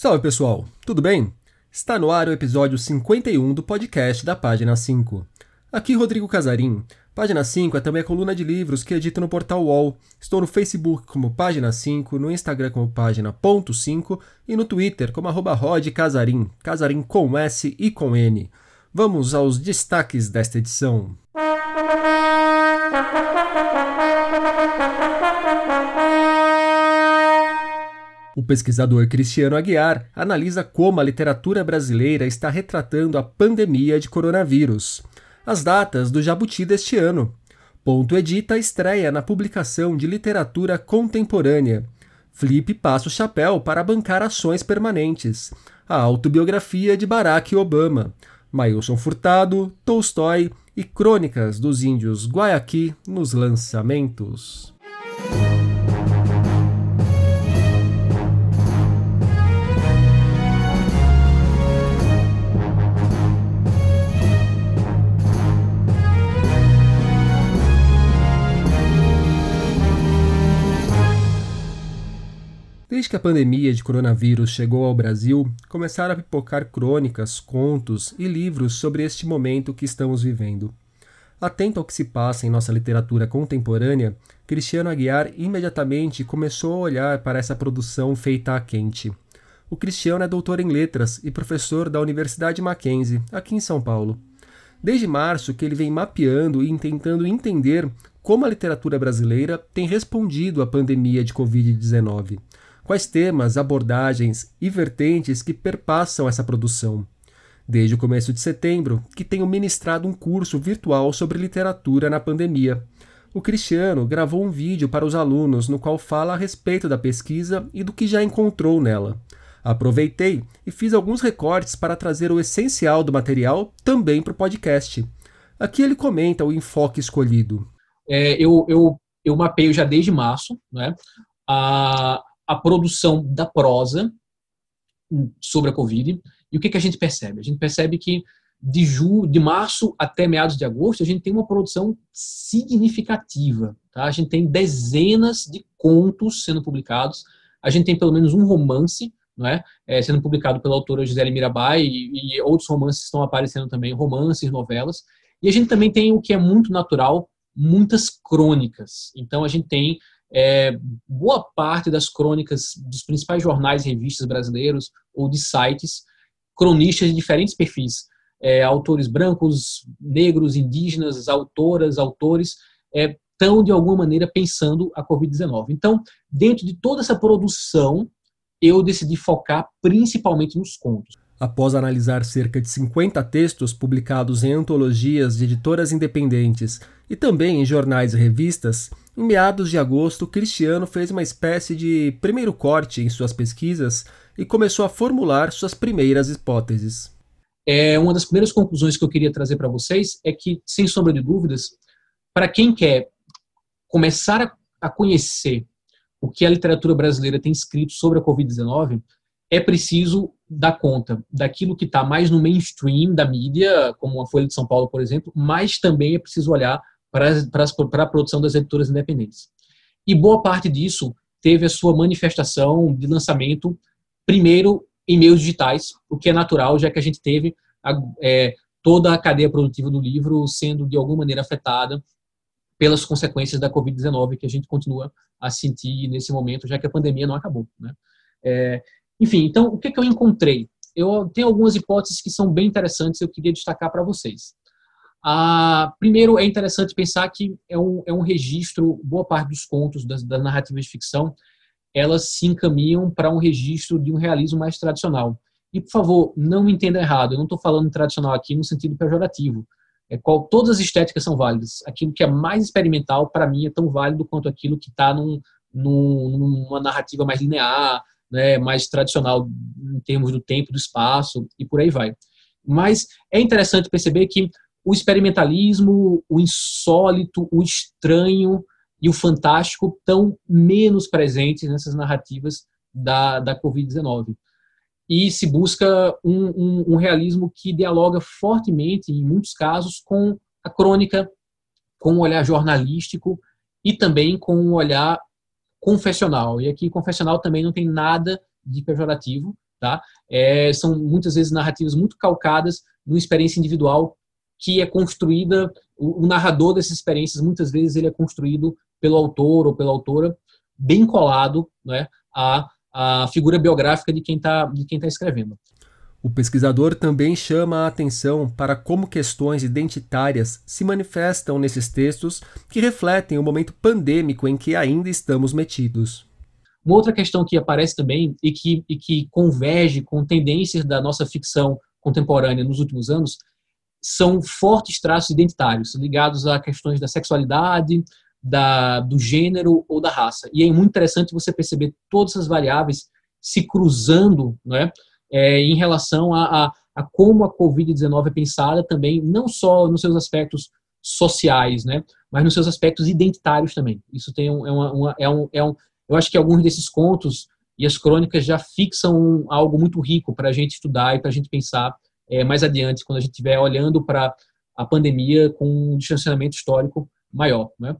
Salve pessoal, tudo bem? Está no ar o episódio 51 do podcast da Página 5. Aqui Rodrigo Casarim. Página 5 é também a coluna de livros que edito no portal UOL. Estou no Facebook como Página 5, no Instagram como Página.5 e no Twitter como arroba Rod Casarim, Casarim com S e com N. Vamos aos destaques desta edição. O pesquisador Cristiano Aguiar analisa como a literatura brasileira está retratando a pandemia de coronavírus. As datas do Jabuti deste ano. Ponto Edita estreia na publicação de literatura contemporânea. Flip passa o chapéu para bancar ações permanentes. A autobiografia de Barack Obama. Mailson Furtado, Tolstói e Crônicas dos Índios Guayaqui nos lançamentos. Desde que a pandemia de coronavírus chegou ao Brasil, começaram a pipocar crônicas, contos e livros sobre este momento que estamos vivendo. Atento ao que se passa em nossa literatura contemporânea, Cristiano Aguiar imediatamente começou a olhar para essa produção feita a quente. O Cristiano é doutor em letras e professor da Universidade Mackenzie, aqui em São Paulo. Desde março que ele vem mapeando e tentando entender como a literatura brasileira tem respondido à pandemia de Covid-19 quais temas, abordagens e vertentes que perpassam essa produção. Desde o começo de setembro, que tenho ministrado um curso virtual sobre literatura na pandemia. O Cristiano gravou um vídeo para os alunos no qual fala a respeito da pesquisa e do que já encontrou nela. Aproveitei e fiz alguns recortes para trazer o essencial do material também para o podcast. Aqui ele comenta o enfoque escolhido. É, eu, eu, eu mapeio já desde março né, a, a produção da prosa sobre a Covid. E o que, que a gente percebe? A gente percebe que de, ju, de março até meados de agosto, a gente tem uma produção significativa. Tá? A gente tem dezenas de contos sendo publicados, a gente tem pelo menos um romance não é? é sendo publicado pela autora Gisele Mirabai e, e, outros romances estão aparecendo também, romances, novelas. E a gente também tem o que é muito natural, muitas crônicas. Então a gente tem é, boa parte das crônicas dos principais jornais e revistas brasileiros ou de sites, cronistas de diferentes perfis, é, autores brancos, negros, indígenas, autoras, autores, estão é, de alguma maneira pensando a Covid-19. Então, dentro de toda essa produção, eu decidi focar principalmente nos contos. Após analisar cerca de 50 textos publicados em antologias de editoras independentes e também em jornais e revistas, em meados de agosto, Cristiano fez uma espécie de primeiro corte em suas pesquisas e começou a formular suas primeiras hipóteses. É, uma das primeiras conclusões que eu queria trazer para vocês é que, sem sombra de dúvidas, para quem quer começar a, a conhecer o que a literatura brasileira tem escrito sobre a Covid-19, é preciso dar conta daquilo que está mais no mainstream da mídia, como a Folha de São Paulo, por exemplo, mas também é preciso olhar para, a produção das editoras independentes. E boa parte disso teve a sua manifestação de lançamento, primeiro em meios digitais, o que é natural, já que a gente teve a, é, toda a cadeia produtiva do livro sendo de alguma maneira afetada pelas consequências da Covid-19 que a gente continua a sentir nesse momento, já que a pandemia não acabou. Né? É, enfim, então, o que, que eu encontrei? Eu tenho algumas hipóteses que são bem interessantes, eu queria destacar para vocês. Ah, primeiro, é interessante pensar que é um, é um registro, boa parte dos contos, das, das narrativas de ficção, elas se encaminham para um registro de um realismo mais tradicional. E, por favor, não me entenda errado, eu não estou falando tradicional aqui no sentido pejorativo. É qual, todas as estéticas são válidas. Aquilo que é mais experimental, para mim, é tão válido quanto aquilo que está num, num, numa narrativa mais linear, né, mais tradicional em termos do tempo, do espaço e por aí vai. Mas é interessante perceber que o experimentalismo, o insólito, o estranho e o fantástico estão menos presentes nessas narrativas da, da Covid-19. E se busca um, um, um realismo que dialoga fortemente, em muitos casos, com a crônica, com o olhar jornalístico e também com o olhar confessional. E aqui, confessional também não tem nada de pejorativo, tá? É, são muitas vezes narrativas muito calcadas numa experiência individual que é construída, o, o narrador dessas experiências, muitas vezes ele é construído pelo autor ou pela autora, bem colado né, à, à figura biográfica de quem está tá escrevendo. O pesquisador também chama a atenção para como questões identitárias se manifestam nesses textos que refletem o momento pandêmico em que ainda estamos metidos. Uma outra questão que aparece também e que, e que converge com tendências da nossa ficção contemporânea nos últimos anos são fortes traços identitários ligados a questões da sexualidade, da, do gênero ou da raça. E é muito interessante você perceber todas essas variáveis se cruzando né, é, em relação a, a, a como a Covid-19 é pensada também, não só nos seus aspectos sociais, né, mas nos seus aspectos identitários também. Isso tem um, é, uma, uma, é, um, é um, eu acho que alguns desses contos e as crônicas já fixam algo muito rico para a gente estudar e para a gente pensar é, mais adiante, quando a gente estiver olhando para a pandemia com um distanciamento histórico maior. Né?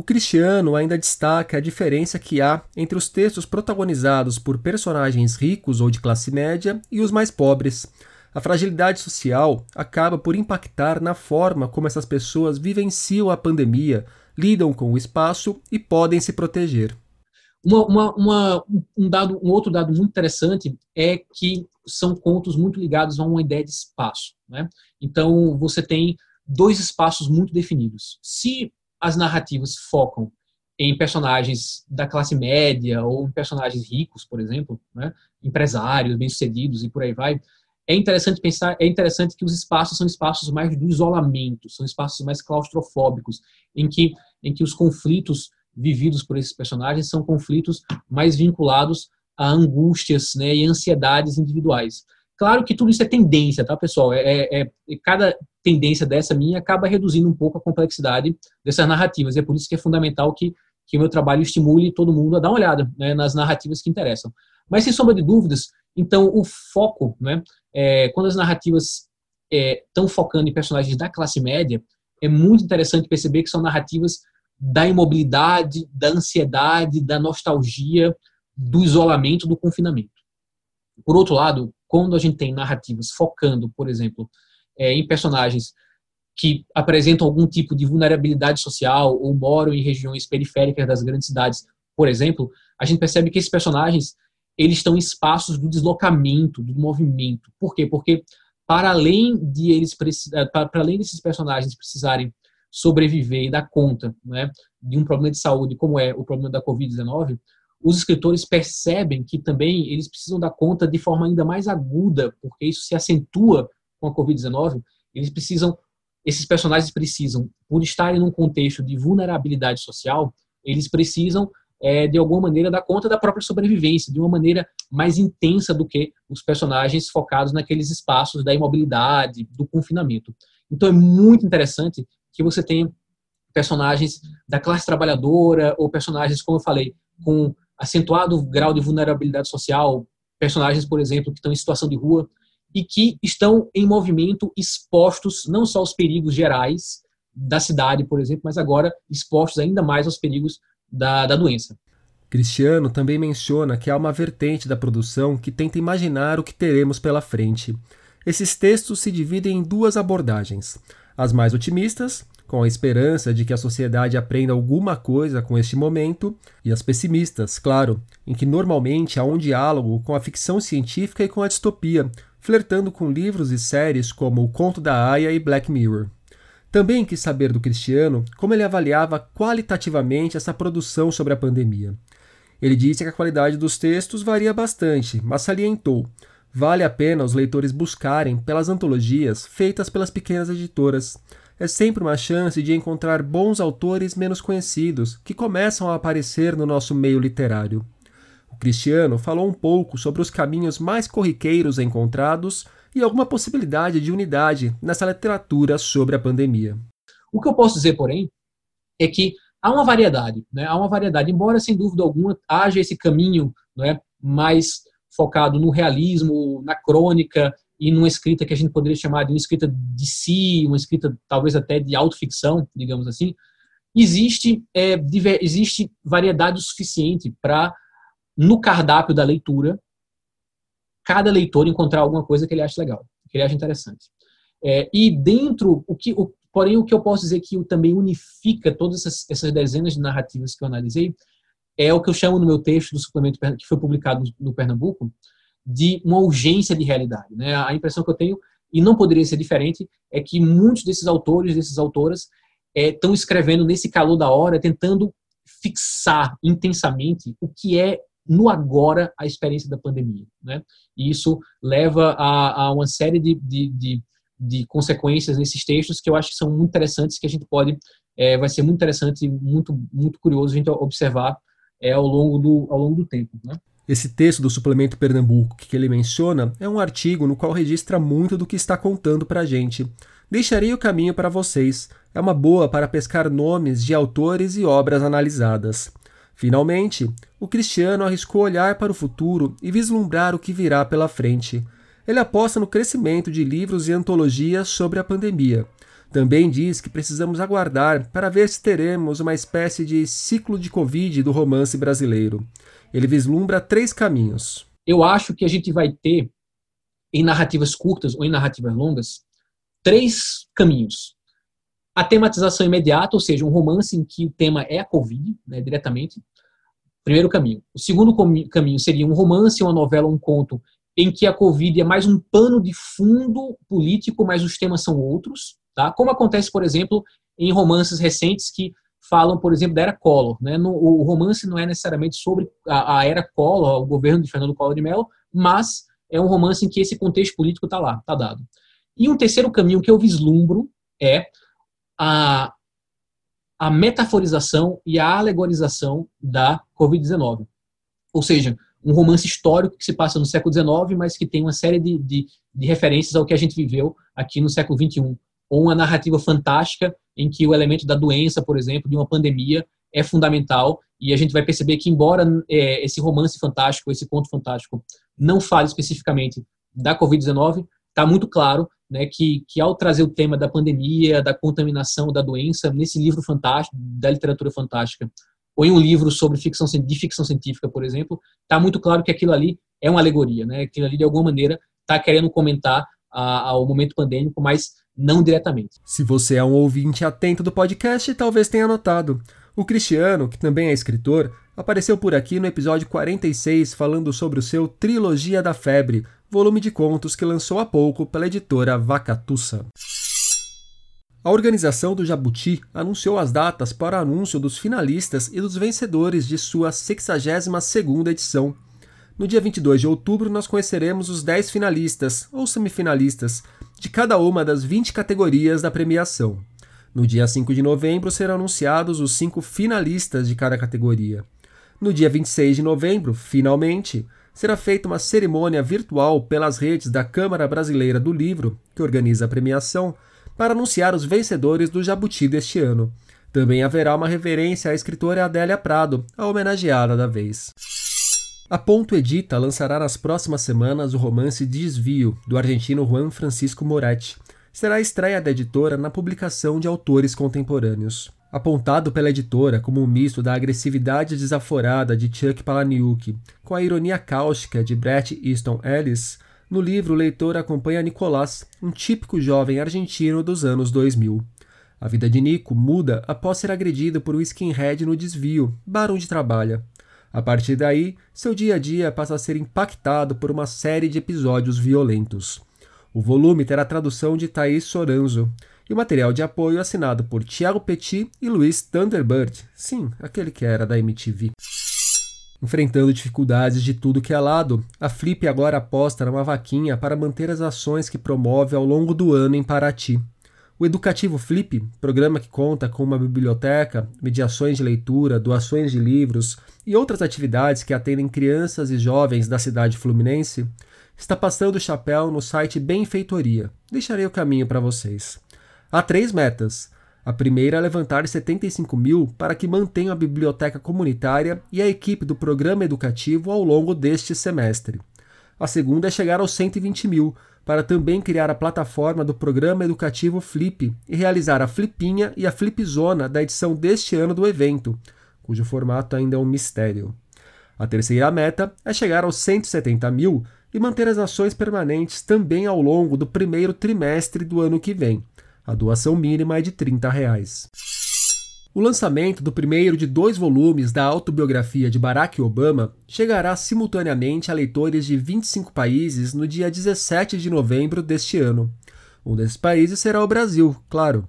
O Cristiano ainda destaca a diferença que há entre os textos protagonizados por personagens ricos ou de classe média e os mais pobres. A fragilidade social acaba por impactar na forma como essas pessoas vivenciam a pandemia, lidam com o espaço e podem se proteger. Uma, uma, uma, um, dado, um outro dado muito interessante é que são contos muito ligados a uma ideia de espaço. Né? Então, você tem dois espaços muito definidos. Se as narrativas focam em personagens da classe média ou em personagens ricos, por exemplo, né? empresários bem-sucedidos e por aí vai, é interessante pensar, é interessante que os espaços são espaços mais do isolamento, são espaços mais claustrofóbicos, em que, em que os conflitos vividos por esses personagens são conflitos mais vinculados a angústias né, e ansiedades individuais. Claro que tudo isso é tendência, tá, pessoal? É, é, é, cada tendência dessa minha acaba reduzindo um pouco a complexidade dessas narrativas. É por isso que é fundamental que, que o meu trabalho estimule todo mundo a dar uma olhada né, nas narrativas que interessam. Mas, sem sombra de dúvidas, então, o foco, né, é, quando as narrativas estão é, focando em personagens da classe média, é muito interessante perceber que são narrativas da imobilidade, da ansiedade, da nostalgia, do isolamento, do confinamento. Por outro lado, quando a gente tem narrativas focando, por exemplo, é, em personagens que apresentam algum tipo de vulnerabilidade social ou moram em regiões periféricas das grandes cidades, por exemplo, a gente percebe que esses personagens eles estão em espaços do deslocamento, do movimento. Por quê? Porque para além de eles para além desses personagens precisarem sobreviver e dar conta né, de um problema de saúde como é o problema da Covid-19, os escritores percebem que também eles precisam dar conta de forma ainda mais aguda, porque isso se acentua com a Covid-19, eles precisam, esses personagens precisam, por estarem num contexto de vulnerabilidade social, eles precisam, é, de alguma maneira, dar conta da própria sobrevivência, de uma maneira mais intensa do que os personagens focados naqueles espaços da imobilidade, do confinamento. Então é muito interessante que você tenha personagens da classe trabalhadora ou personagens, como eu falei, com acentuado grau de vulnerabilidade social, personagens, por exemplo, que estão em situação de rua e que estão em movimento expostos não só aos perigos gerais da cidade, por exemplo, mas agora expostos ainda mais aos perigos da, da doença. Cristiano também menciona que há uma vertente da produção que tenta imaginar o que teremos pela frente. Esses textos se dividem em duas abordagens: as mais otimistas, com a esperança de que a sociedade aprenda alguma coisa com este momento, e as pessimistas, claro, em que normalmente há um diálogo com a ficção científica e com a distopia, flertando com livros e séries como O Conto da Aya e Black Mirror. Também quis saber do Cristiano como ele avaliava qualitativamente essa produção sobre a pandemia. Ele disse que a qualidade dos textos varia bastante, mas salientou: vale a pena os leitores buscarem pelas antologias feitas pelas pequenas editoras é sempre uma chance de encontrar bons autores menos conhecidos que começam a aparecer no nosso meio literário. O Cristiano falou um pouco sobre os caminhos mais corriqueiros encontrados e alguma possibilidade de unidade nessa literatura sobre a pandemia. O que eu posso dizer, porém, é que há uma variedade, né? há uma variedade, embora sem dúvida alguma haja esse caminho não é, mais focado no realismo, na crônica e numa escrita que a gente poderia chamar de uma escrita de si, uma escrita talvez até de autoficção, digamos assim, existe, é, diver, existe variedade o suficiente para, no cardápio da leitura, cada leitor encontrar alguma coisa que ele acha legal, que ele acha interessante. É, e dentro, o que, o, porém, o que eu posso dizer que também unifica todas essas, essas, dezenas de narrativas que eu analisei é o que eu chamo no meu texto do suplemento que foi publicado no Pernambuco de uma urgência de realidade. Né? A impressão que eu tenho, e não poderia ser diferente, é que muitos desses autores, dessas autoras, estão é, escrevendo nesse calor da hora, tentando fixar intensamente o que é no agora a experiência da pandemia. Né? E isso leva a, a uma série de, de, de, de, consequências nesses textos que eu acho que são muito interessantes, que a gente pode, é, vai ser muito interessante, muito, muito curioso a gente observar é, ao, longo do, ao longo do tempo. Né? Esse texto do suplemento Pernambuco que ele menciona é um artigo no qual registra muito do que está contando para a gente. Deixarei o caminho para vocês. É uma boa para pescar nomes de autores e obras analisadas. Finalmente, o Cristiano arriscou olhar para o futuro e vislumbrar o que virá pela frente. Ele aposta no crescimento de livros e antologias sobre a pandemia. Também diz que precisamos aguardar para ver se teremos uma espécie de ciclo de Covid do romance brasileiro. Ele vislumbra três caminhos. Eu acho que a gente vai ter, em narrativas curtas ou em narrativas longas, três caminhos a tematização imediata, ou seja, um romance em que o tema é a Covid, né, diretamente. Primeiro caminho. O segundo caminho seria um romance, uma novela, um conto, em que a Covid é mais um pano de fundo político, mas os temas são outros, tá? Como acontece, por exemplo, em romances recentes que falam, por exemplo, da era Collor. Né? No, o romance não é necessariamente sobre a, a, era Collor, o governo de Fernando Collor de Mello, mas é um romance em que esse contexto político está lá, está dado. E um terceiro caminho que eu vislumbro é a, a metaforização e a alegorização da Covid-19. Ou seja, um romance histórico que se passa no século XIX, mas que tem uma série de, de, de referências ao que a gente viveu aqui no século XXI. Ou uma narrativa fantástica em que o elemento da doença, por exemplo, de uma pandemia, é fundamental. E a gente vai perceber que, embora é, esse romance fantástico, esse conto fantástico, não fale especificamente da Covid-19, está muito claro né, que, que ao trazer o tema da pandemia, da contaminação, da doença, nesse livro fantástico, da literatura fantástica, ou em um livro sobre ficção, de ficção científica, por exemplo, está muito claro que aquilo ali é uma alegoria, né? aquilo ali, de alguma maneira, está querendo comentar ao momento pandêmico, mas não diretamente. Se você é um ouvinte atento do podcast, talvez tenha notado. O Cristiano, que também é escritor, apareceu por aqui no episódio 46 falando sobre o seu Trilogia da Febre, volume de contos que lançou há pouco pela editora Vacatussa. A organização do Jabuti anunciou as datas para o anúncio dos finalistas e dos vencedores de sua 62ª edição. No dia 22 de outubro, nós conheceremos os 10 finalistas, ou semifinalistas, de cada uma das 20 categorias da premiação. No dia 5 de novembro serão anunciados os cinco finalistas de cada categoria. No dia 26 de novembro, finalmente, será feita uma cerimônia virtual pelas redes da Câmara Brasileira do Livro, que organiza a premiação, para anunciar os vencedores do Jabuti deste ano. Também haverá uma reverência à escritora Adélia Prado, a homenageada da vez. A Ponto Edita lançará nas próximas semanas o romance Desvio, do argentino Juan Francisco Moretti. Será a estreia da editora na publicação de autores contemporâneos. Apontado pela editora como um misto da agressividade desaforada de Chuck Palahniuk com a ironia cáustica de Bret Easton Ellis, no livro o leitor acompanha Nicolás, um típico jovem argentino dos anos 2000. A vida de Nico muda após ser agredido por um skinhead no desvio, bar onde trabalha. A partir daí, seu dia a dia passa a ser impactado por uma série de episódios violentos. O volume terá tradução de Thaís Soranzo, e o material de apoio assinado por Thiago Petit e Luiz Thunderbird, sim, aquele que era da MTV. Enfrentando dificuldades de tudo que é lado, a Flip agora aposta numa vaquinha para manter as ações que promove ao longo do ano em Paraty. O Educativo Flip, programa que conta com uma biblioteca, mediações de leitura, doações de livros e outras atividades que atendem crianças e jovens da cidade fluminense, está passando o chapéu no site Benfeitoria. Deixarei o caminho para vocês. Há três metas. A primeira é levantar 75 mil para que mantenham a biblioteca comunitária e a equipe do programa educativo ao longo deste semestre. A segunda é chegar aos 120 mil, para também criar a plataforma do programa educativo Flip e realizar a Flipinha e a Flipzona da edição deste ano do evento, cujo formato ainda é um mistério. A terceira meta é chegar aos 170 mil e manter as ações permanentes também ao longo do primeiro trimestre do ano que vem. A doação mínima é de 30 reais. O lançamento do primeiro de dois volumes da autobiografia de Barack Obama chegará simultaneamente a leitores de 25 países no dia 17 de novembro deste ano. Um desses países será o Brasil, claro.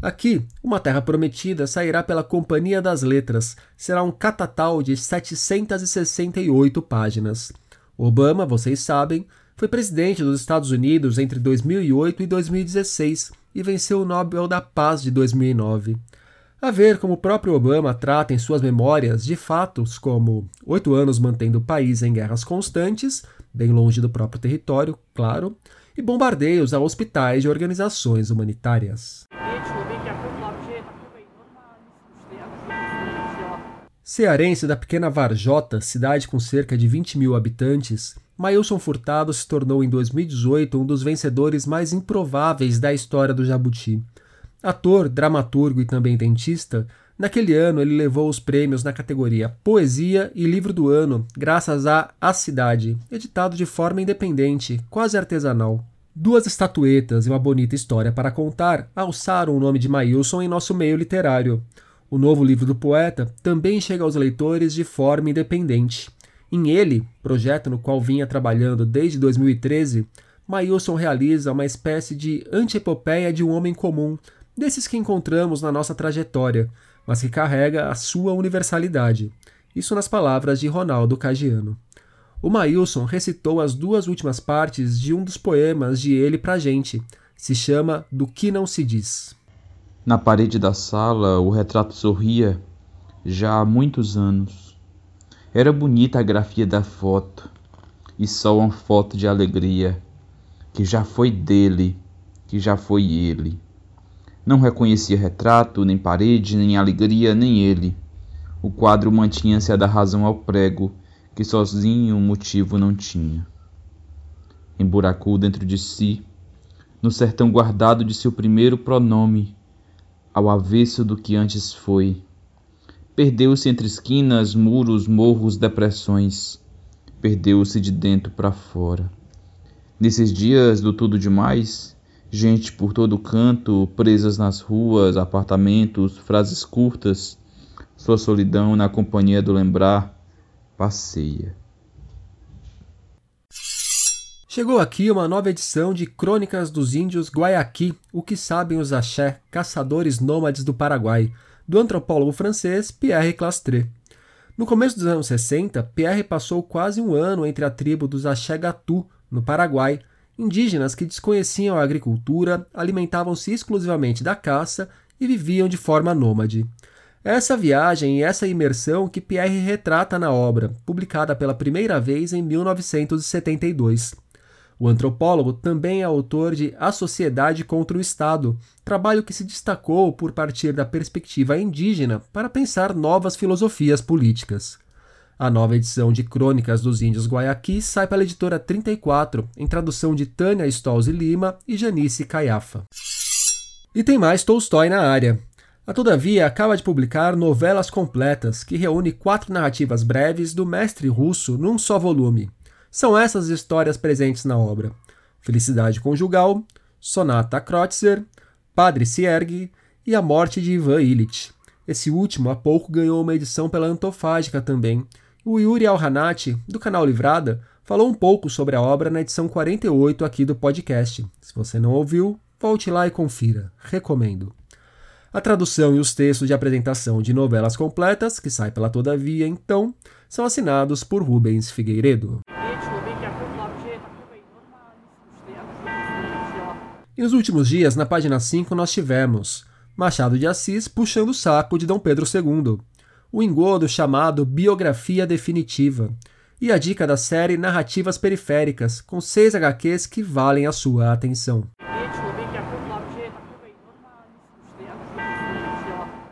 Aqui, Uma Terra Prometida sairá pela Companhia das Letras. Será um catatal de 768 páginas. Obama, vocês sabem, foi presidente dos Estados Unidos entre 2008 e 2016 e venceu o Nobel da Paz de 2009. A ver como o próprio Obama trata em suas memórias de fatos como oito anos mantendo o país em guerras constantes, bem longe do próprio território, claro, e bombardeios a hospitais de organizações humanitárias. Cearense da pequena Varjota, cidade com cerca de 20 mil habitantes, Mailson Furtado se tornou em 2018 um dos vencedores mais improváveis da história do Jabuti. Ator, dramaturgo e também dentista, naquele ano ele levou os prêmios na categoria Poesia e Livro do Ano, graças a A Cidade, editado de forma independente, quase artesanal. Duas estatuetas e uma bonita história para contar alçaram o nome de Mailson em nosso meio literário. O novo livro do poeta também chega aos leitores de forma independente. Em ele, projeto no qual vinha trabalhando desde 2013, Mailson realiza uma espécie de antiepopeia de um homem comum, desses que encontramos na nossa trajetória, mas que carrega a sua universalidade. Isso nas palavras de Ronaldo Cagiano. O Mailson recitou as duas últimas partes de um dos poemas de ele pra gente. Se chama Do Que Não Se Diz. Na parede da sala, o retrato sorria já há muitos anos. Era bonita a grafia da foto, e só uma foto de alegria, que já foi dele, que já foi ele. Não reconhecia retrato, nem parede, nem alegria, nem ele. O quadro mantinha-se a dar razão ao prego, que sozinho o motivo não tinha. Emburacou dentro de si, no sertão guardado de seu primeiro pronome, ao avesso do que antes foi. Perdeu-se entre esquinas, muros, morros, depressões. Perdeu-se de dentro para fora. Nesses dias do tudo demais, gente por todo canto, presas nas ruas, apartamentos, frases curtas, sua solidão na companhia do lembrar passeia. Chegou aqui uma nova edição de Crônicas dos Índios Guayaqui, o que sabem os axé, caçadores nômades do Paraguai, do antropólogo francês Pierre Clastre. No começo dos anos 60, Pierre passou quase um ano entre a tribo dos Axé Gatu, no Paraguai, indígenas que desconheciam a agricultura, alimentavam-se exclusivamente da caça e viviam de forma nômade. Essa viagem e essa imersão que Pierre retrata na obra, publicada pela primeira vez em 1972. O antropólogo também é autor de A Sociedade contra o Estado, trabalho que se destacou por partir da perspectiva indígena para pensar novas filosofias políticas. A nova edição de Crônicas dos Índios Guayaqui sai pela editora 34, em tradução de Tânia Stolze Lima e Janice Caiafa. E tem mais Tolstói na área. A Todavia acaba de publicar Novelas Completas, que reúne quatro narrativas breves do mestre russo num só volume. São essas histórias presentes na obra: Felicidade Conjugal, Sonata Kreutzer, Padre Sierg e A Morte de Ivan Illich. Esse último há pouco ganhou uma edição pela Antofágica também. O Yuri Alhanati, do canal Livrada, falou um pouco sobre a obra na edição 48 aqui do podcast. Se você não ouviu, volte lá e confira. Recomendo. A tradução e os textos de apresentação de novelas completas, que sai pela Todavia, então, são assinados por Rubens Figueiredo. E nos últimos dias, na página 5, nós tivemos Machado de Assis puxando o saco de Dom Pedro II, o engodo chamado Biografia Definitiva, e a dica da série Narrativas Periféricas, com seis HQs que valem a sua atenção.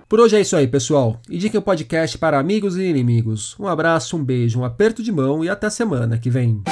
Por hoje é isso aí, pessoal. Indique o podcast para amigos e inimigos. Um abraço, um beijo, um aperto de mão e até semana que vem.